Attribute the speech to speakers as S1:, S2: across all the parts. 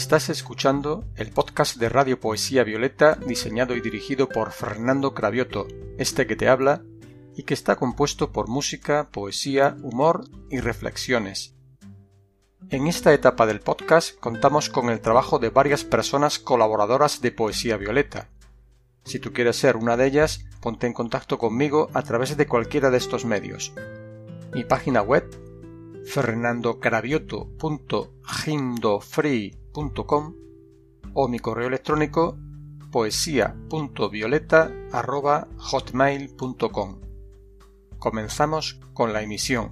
S1: Estás escuchando el podcast de Radio Poesía Violeta diseñado y dirigido por Fernando Cravioto, este que te habla, y que está compuesto por música, poesía, humor y reflexiones. En esta etapa del podcast contamos con el trabajo de varias personas colaboradoras de Poesía Violeta. Si tú quieres ser una de ellas, ponte en contacto conmigo a través de cualquiera de estos medios. Mi página web fernandocravioto.gindofree.com o mi correo electrónico poesía.violeta.hotmail.com. Comenzamos con la emisión.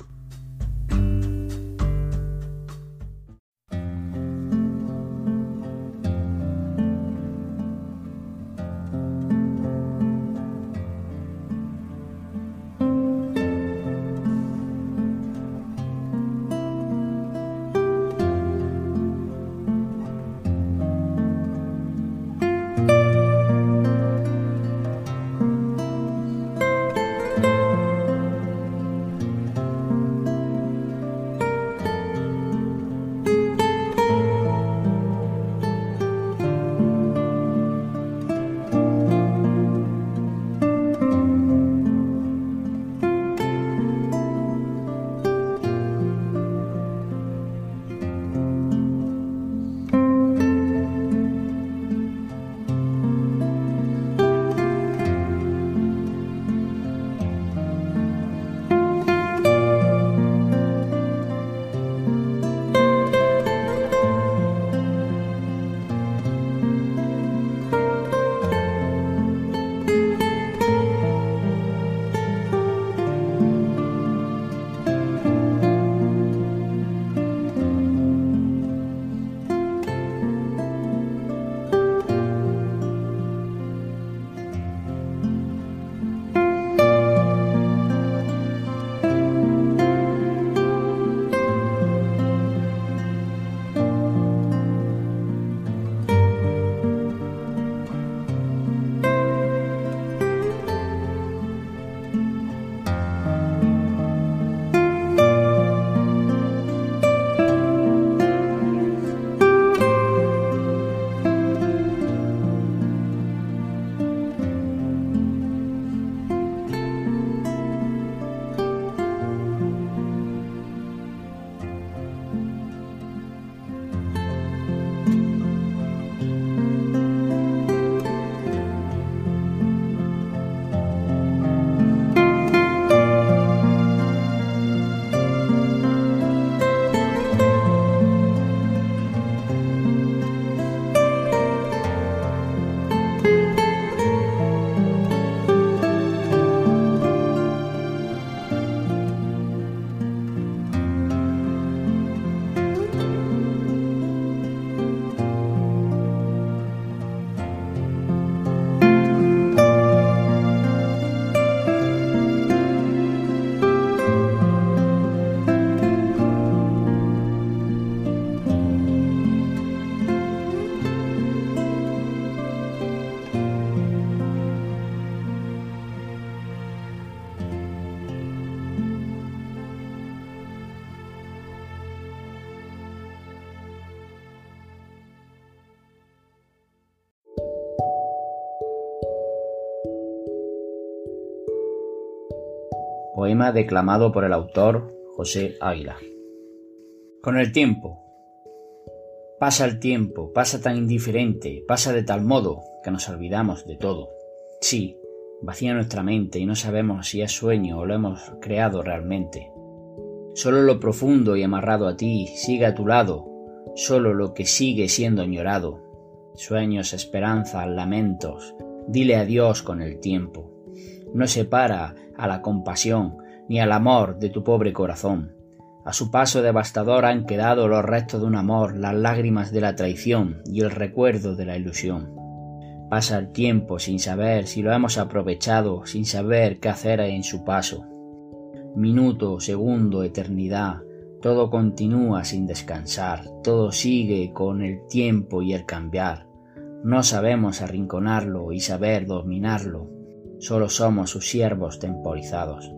S2: Poema declamado por el autor José Águila. Con el tiempo. Pasa el tiempo, pasa tan indiferente, pasa de tal modo que nos olvidamos de todo. Sí, vacía nuestra mente y no sabemos si es sueño o lo hemos creado realmente. Solo lo profundo y amarrado a ti sigue a tu lado, solo lo que sigue siendo añorado. Sueños, esperanzas, lamentos, dile adiós con el tiempo no separa a la compasión ni al amor de tu pobre corazón. A su paso devastador han quedado los restos de un amor, las lágrimas de la traición y el recuerdo de la ilusión. Pasa el tiempo sin saber si lo hemos aprovechado, sin saber qué hacer en su paso. Minuto, segundo, eternidad, todo continúa sin descansar, todo sigue con el tiempo y el cambiar. No sabemos arrinconarlo y saber dominarlo solo somos sus siervos temporizados.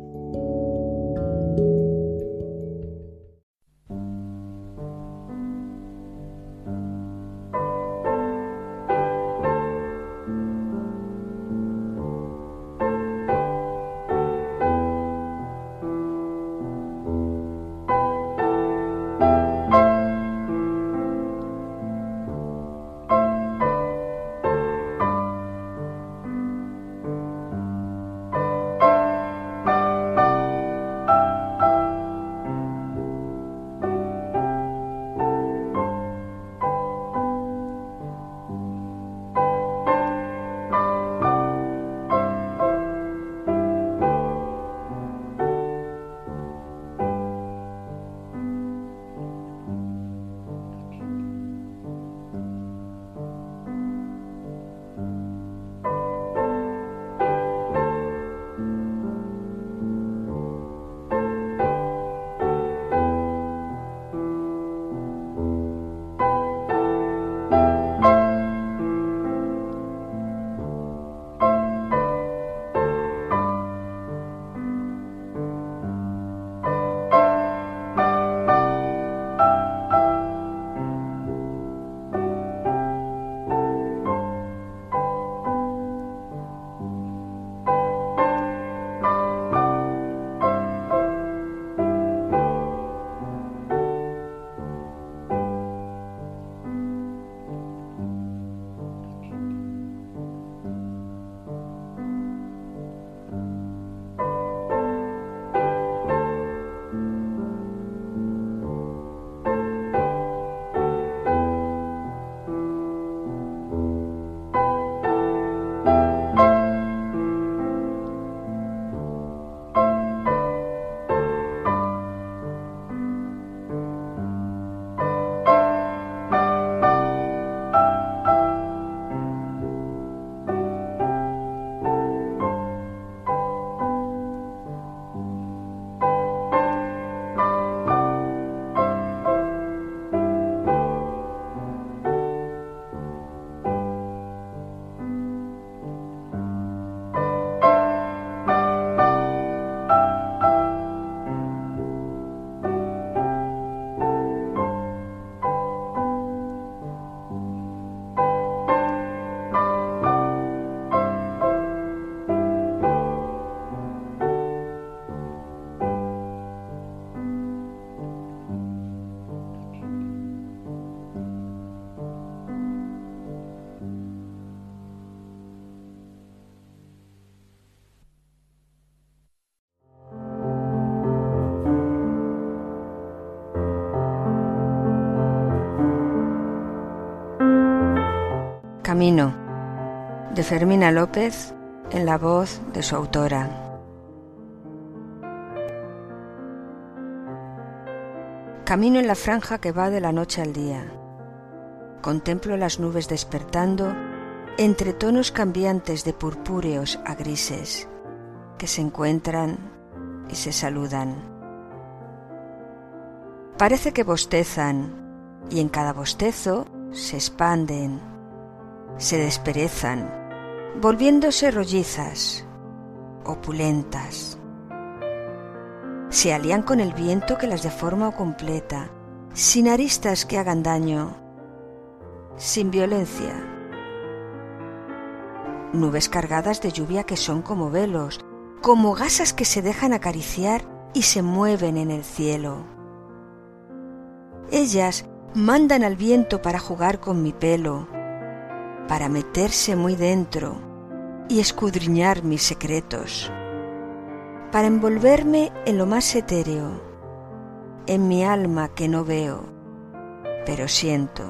S3: Camino, de Fermina López, en la voz de su autora. Camino en la franja que va de la noche al día. Contemplo las nubes despertando entre tonos cambiantes de purpúreos a grises que se encuentran y se saludan. Parece que bostezan y en cada bostezo se expanden, se desperezan, volviéndose rollizas, opulentas. Se alían con el viento que las deforma o completa, sin aristas que hagan daño, sin violencia. Nubes cargadas de lluvia que son como velos, como gasas que se dejan acariciar y se mueven en el cielo. Ellas mandan al viento para jugar con mi pelo, para meterse muy dentro y escudriñar mis secretos, para envolverme en lo más etéreo, en mi alma que no veo, pero siento.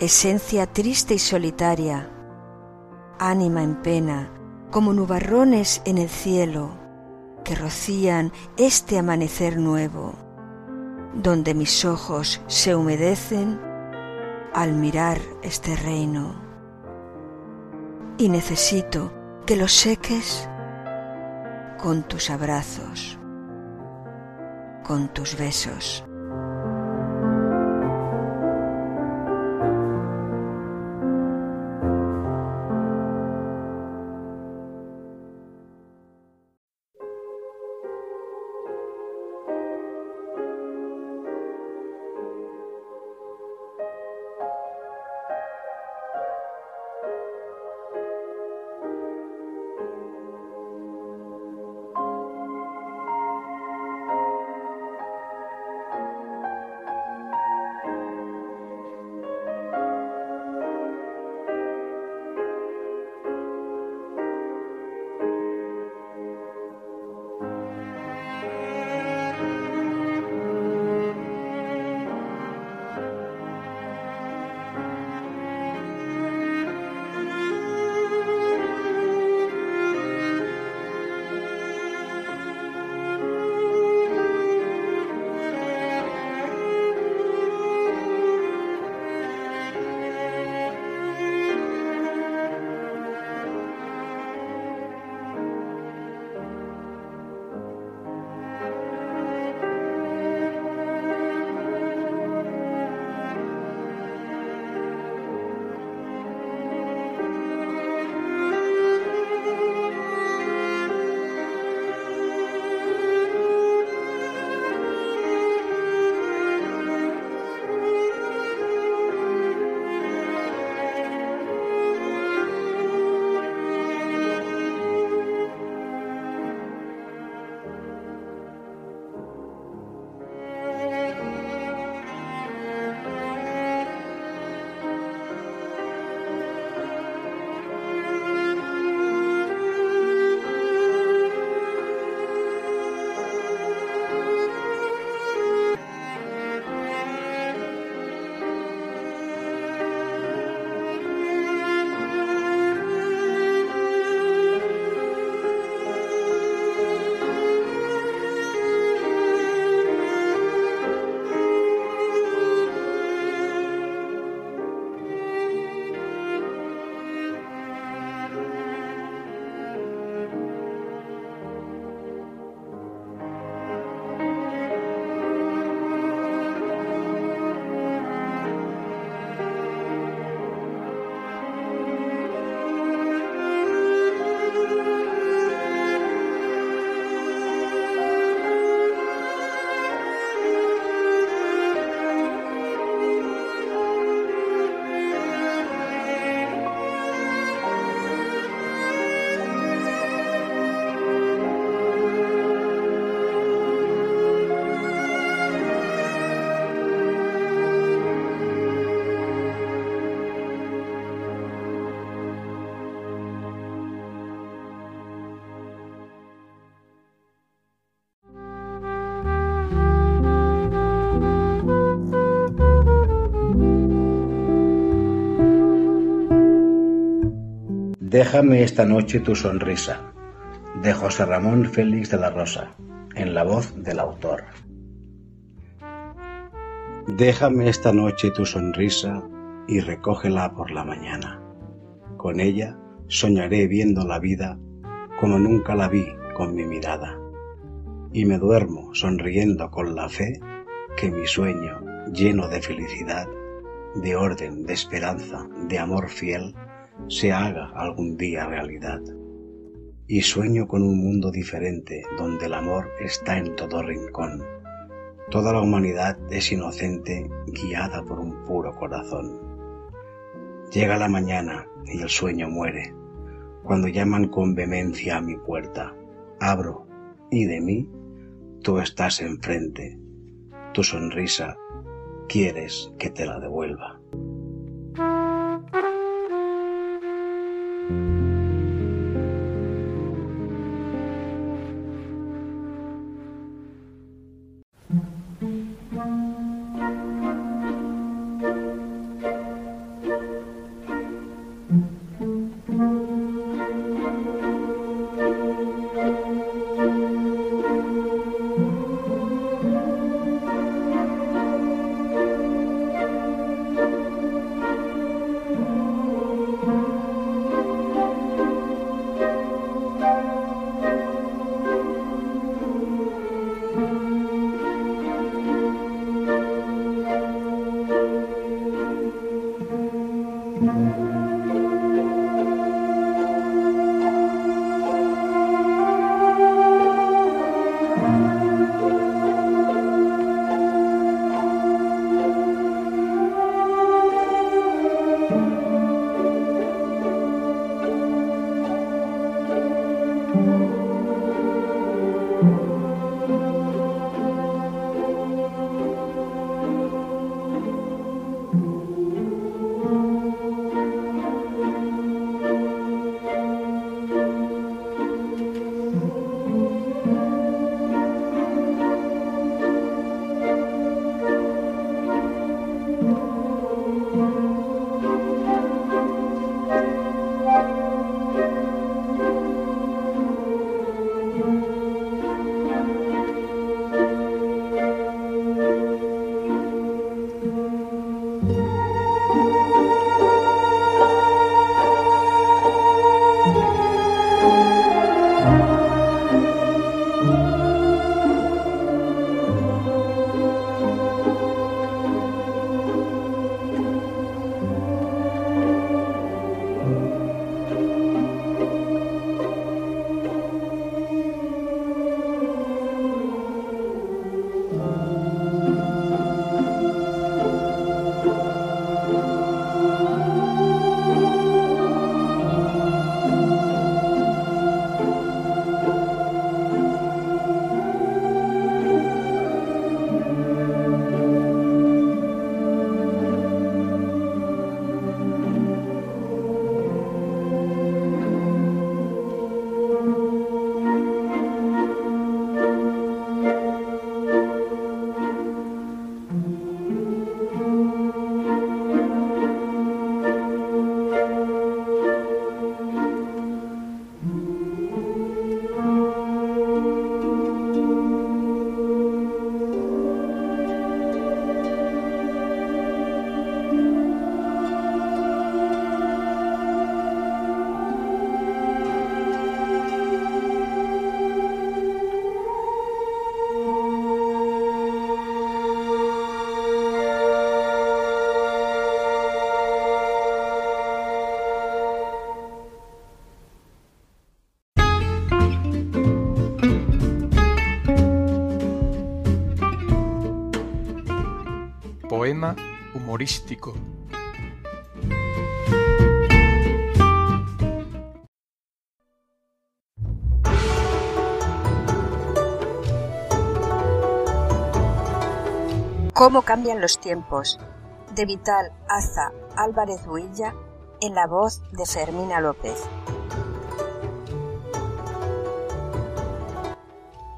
S3: Esencia triste y solitaria, ánima en pena, como nubarrones en el cielo que rocían este amanecer nuevo donde mis ojos se humedecen al mirar este reino. Y necesito que lo seques con tus abrazos, con tus besos.
S4: Déjame esta noche tu sonrisa, de José Ramón Félix de la Rosa, en la voz del autor. Déjame esta noche tu sonrisa y recógela por la mañana. Con ella soñaré viendo la vida como nunca la vi con mi mirada. Y me duermo sonriendo con la fe que mi sueño, lleno de felicidad, de orden, de esperanza, de amor fiel, se haga algún día realidad. Y sueño con un mundo diferente donde el amor está en todo rincón. Toda la humanidad es inocente, guiada por un puro corazón. Llega la mañana y el sueño muere. Cuando llaman con vehemencia a mi puerta, abro y de mí tú estás enfrente. Tu sonrisa quieres que te la devuelva.
S3: ¿Cómo cambian los tiempos? De Vital Aza Álvarez Huilla en la voz de Fermina López.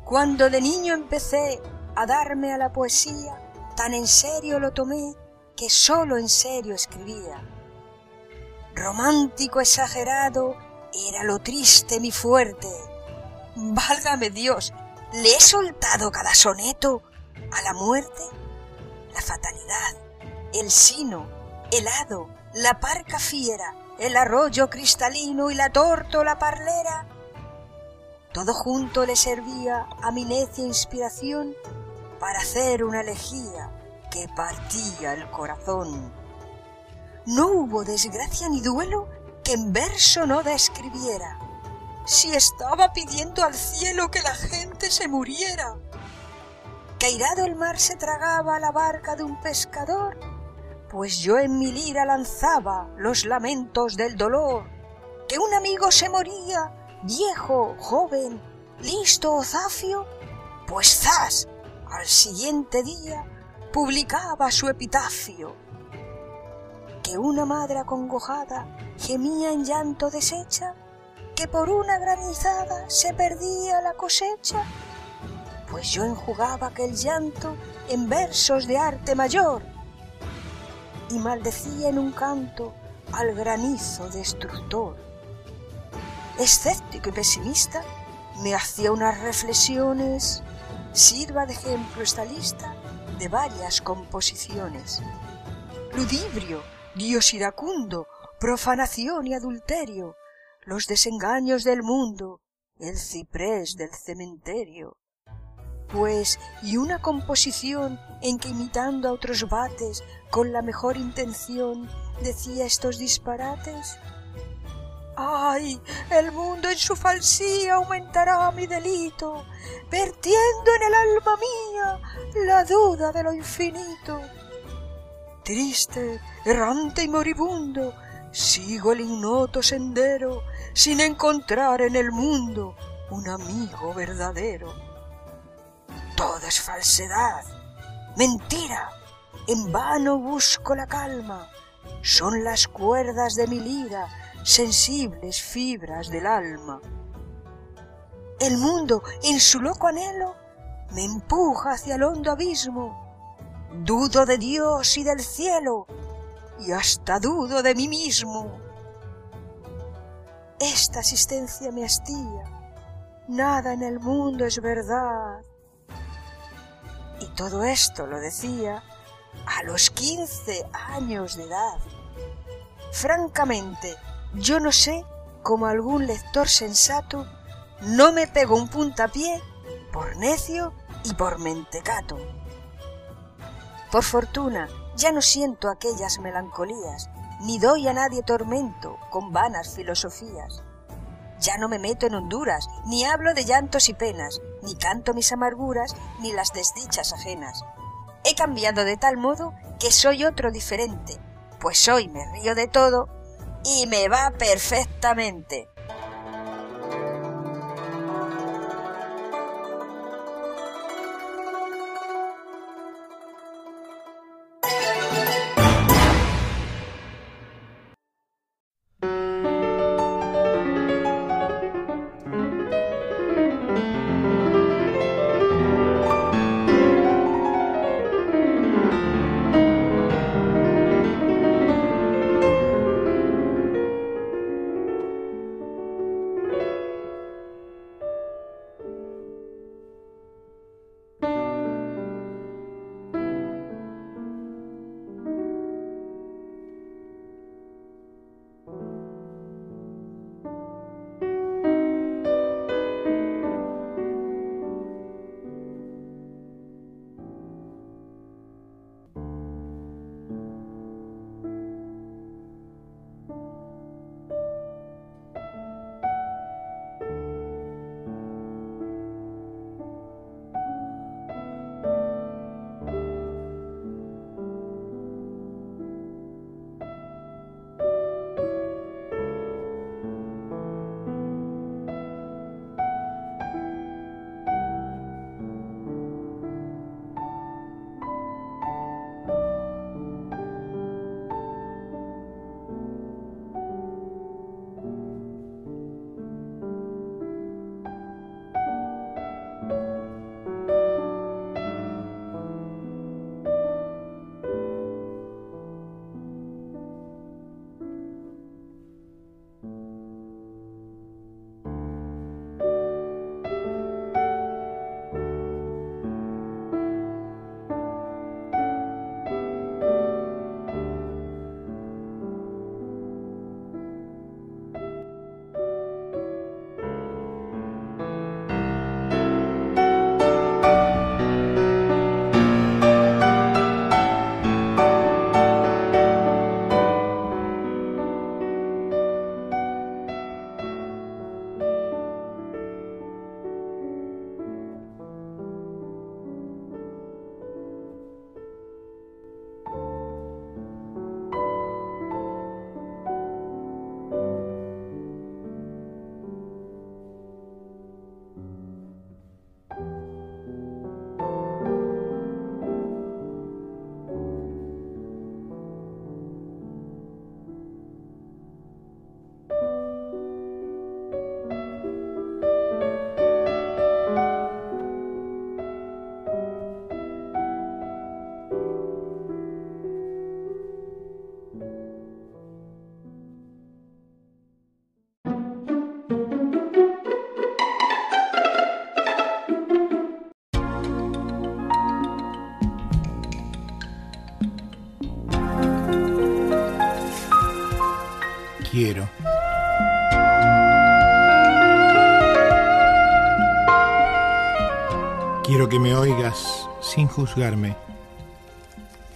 S3: Cuando de niño empecé a darme a la poesía, Tan en serio lo tomé que solo en serio escribía. Romántico exagerado era lo triste mi fuerte. Válgame Dios, le he soltado cada soneto a la muerte, la fatalidad, el sino, el hado, la parca fiera, el arroyo cristalino y la tórtola parlera. Todo junto le servía a mi necia inspiración para hacer una elegía que partía el corazón. No hubo desgracia ni duelo que en verso no describiera, si estaba pidiendo al cielo que la gente se muriera. Que irado el mar se tragaba la barca de un pescador, pues yo en mi lira lanzaba los lamentos del dolor. Que un amigo se moría, viejo, joven, listo o zafio, pues zas, al siguiente día publicaba su epitafio. Que una madre acongojada gemía en llanto deshecha, que por una granizada se perdía la cosecha, pues yo enjugaba aquel llanto en versos de arte mayor y maldecía en un canto al granizo destructor. Escéptico y pesimista, me hacía unas reflexiones. Sirva de ejemplo esta lista de varias composiciones. Ludibrio, Dios iracundo, profanación y adulterio, los desengaños del mundo, el ciprés del cementerio. Pues, y una composición en que imitando a otros bates, con la mejor intención, decía estos disparates. ¡Ay! El mundo en su falsía aumentará mi delito, vertiendo en el alma mía la duda de lo infinito. Triste, errante y moribundo, sigo el ignoto sendero sin encontrar en el mundo un amigo verdadero. Todo es falsedad, mentira, en vano busco la calma, son las cuerdas de mi lira sensibles fibras del alma. El mundo, en su loco anhelo, me empuja hacia el hondo abismo. Dudo de Dios y del cielo, y hasta dudo de mí mismo. Esta asistencia me hastía, nada en el mundo es verdad. Y todo esto lo decía a los quince años de edad. Francamente, yo no sé cómo algún lector sensato no me pegó un puntapié por necio y por mentecato. Por fortuna, ya no siento aquellas melancolías, ni doy a nadie tormento con vanas filosofías. Ya no me meto en honduras, ni hablo de llantos y penas, ni canto mis amarguras, ni las desdichas ajenas. He cambiado de tal modo que soy otro diferente, pues hoy me río de todo y me va perfectamente.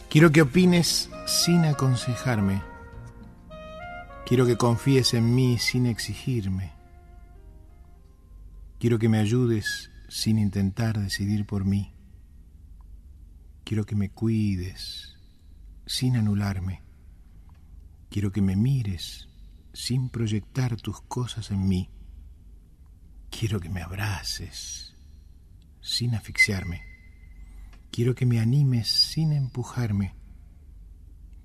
S5: Quiero que opines sin aconsejarme. Quiero que confíes en mí sin exigirme. Quiero que me ayudes sin intentar decidir por mí. Quiero que me cuides sin anularme. Quiero que me mires sin proyectar tus cosas en mí. Quiero que me abraces sin asfixiarme. Quiero que me animes sin empujarme.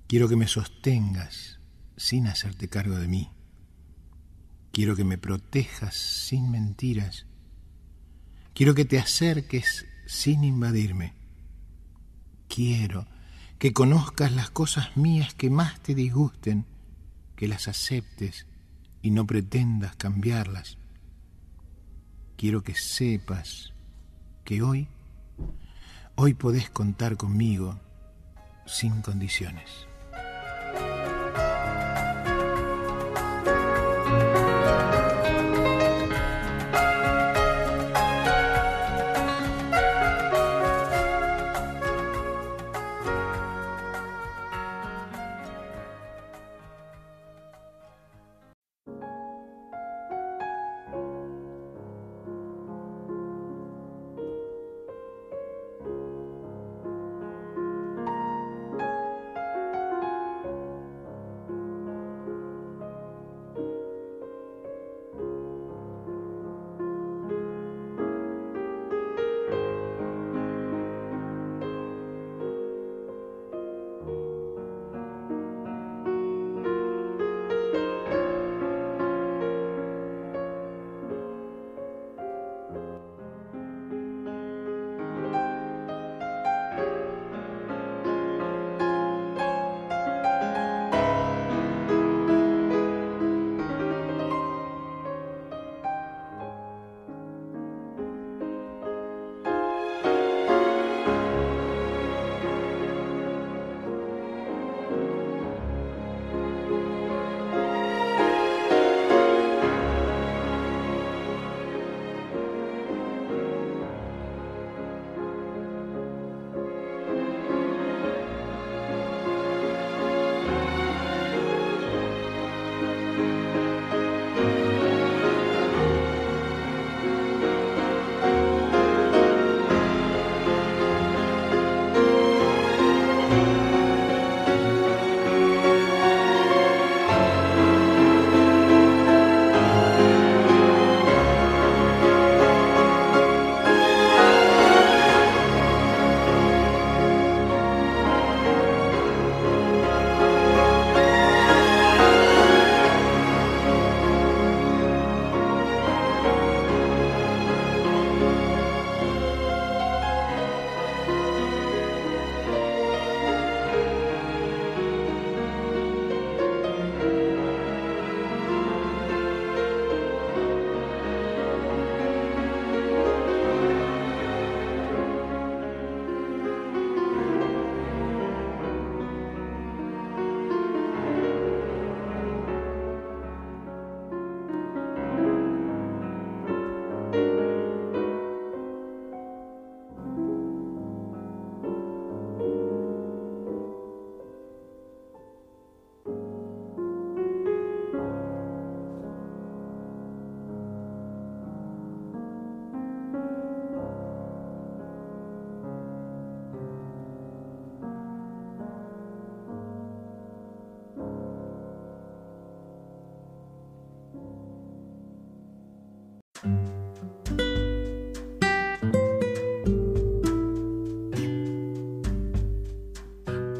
S5: Quiero que me sostengas sin hacerte cargo de mí. Quiero que me protejas sin mentiras. Quiero que te acerques sin invadirme. Quiero que conozcas las cosas mías que más te disgusten, que las aceptes y no pretendas cambiarlas. Quiero que sepas que hoy Hoy podés contar conmigo sin condiciones.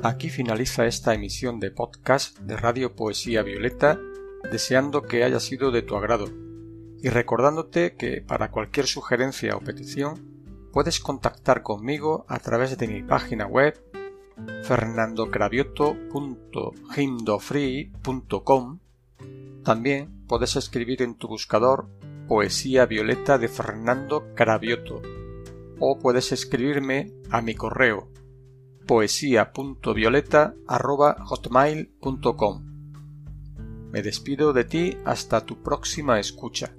S1: Aquí finaliza esta emisión de podcast de Radio Poesía Violeta, deseando que haya sido de tu agrado. Y recordándote que para cualquier sugerencia o petición puedes contactar conmigo a través de mi página web fernandocravioto.himdofree.com También puedes escribir en tu buscador Poesía Violeta de Fernando Cravioto o puedes escribirme a mi correo poesía.violeta.hotmail.com Me despido de ti hasta tu próxima escucha.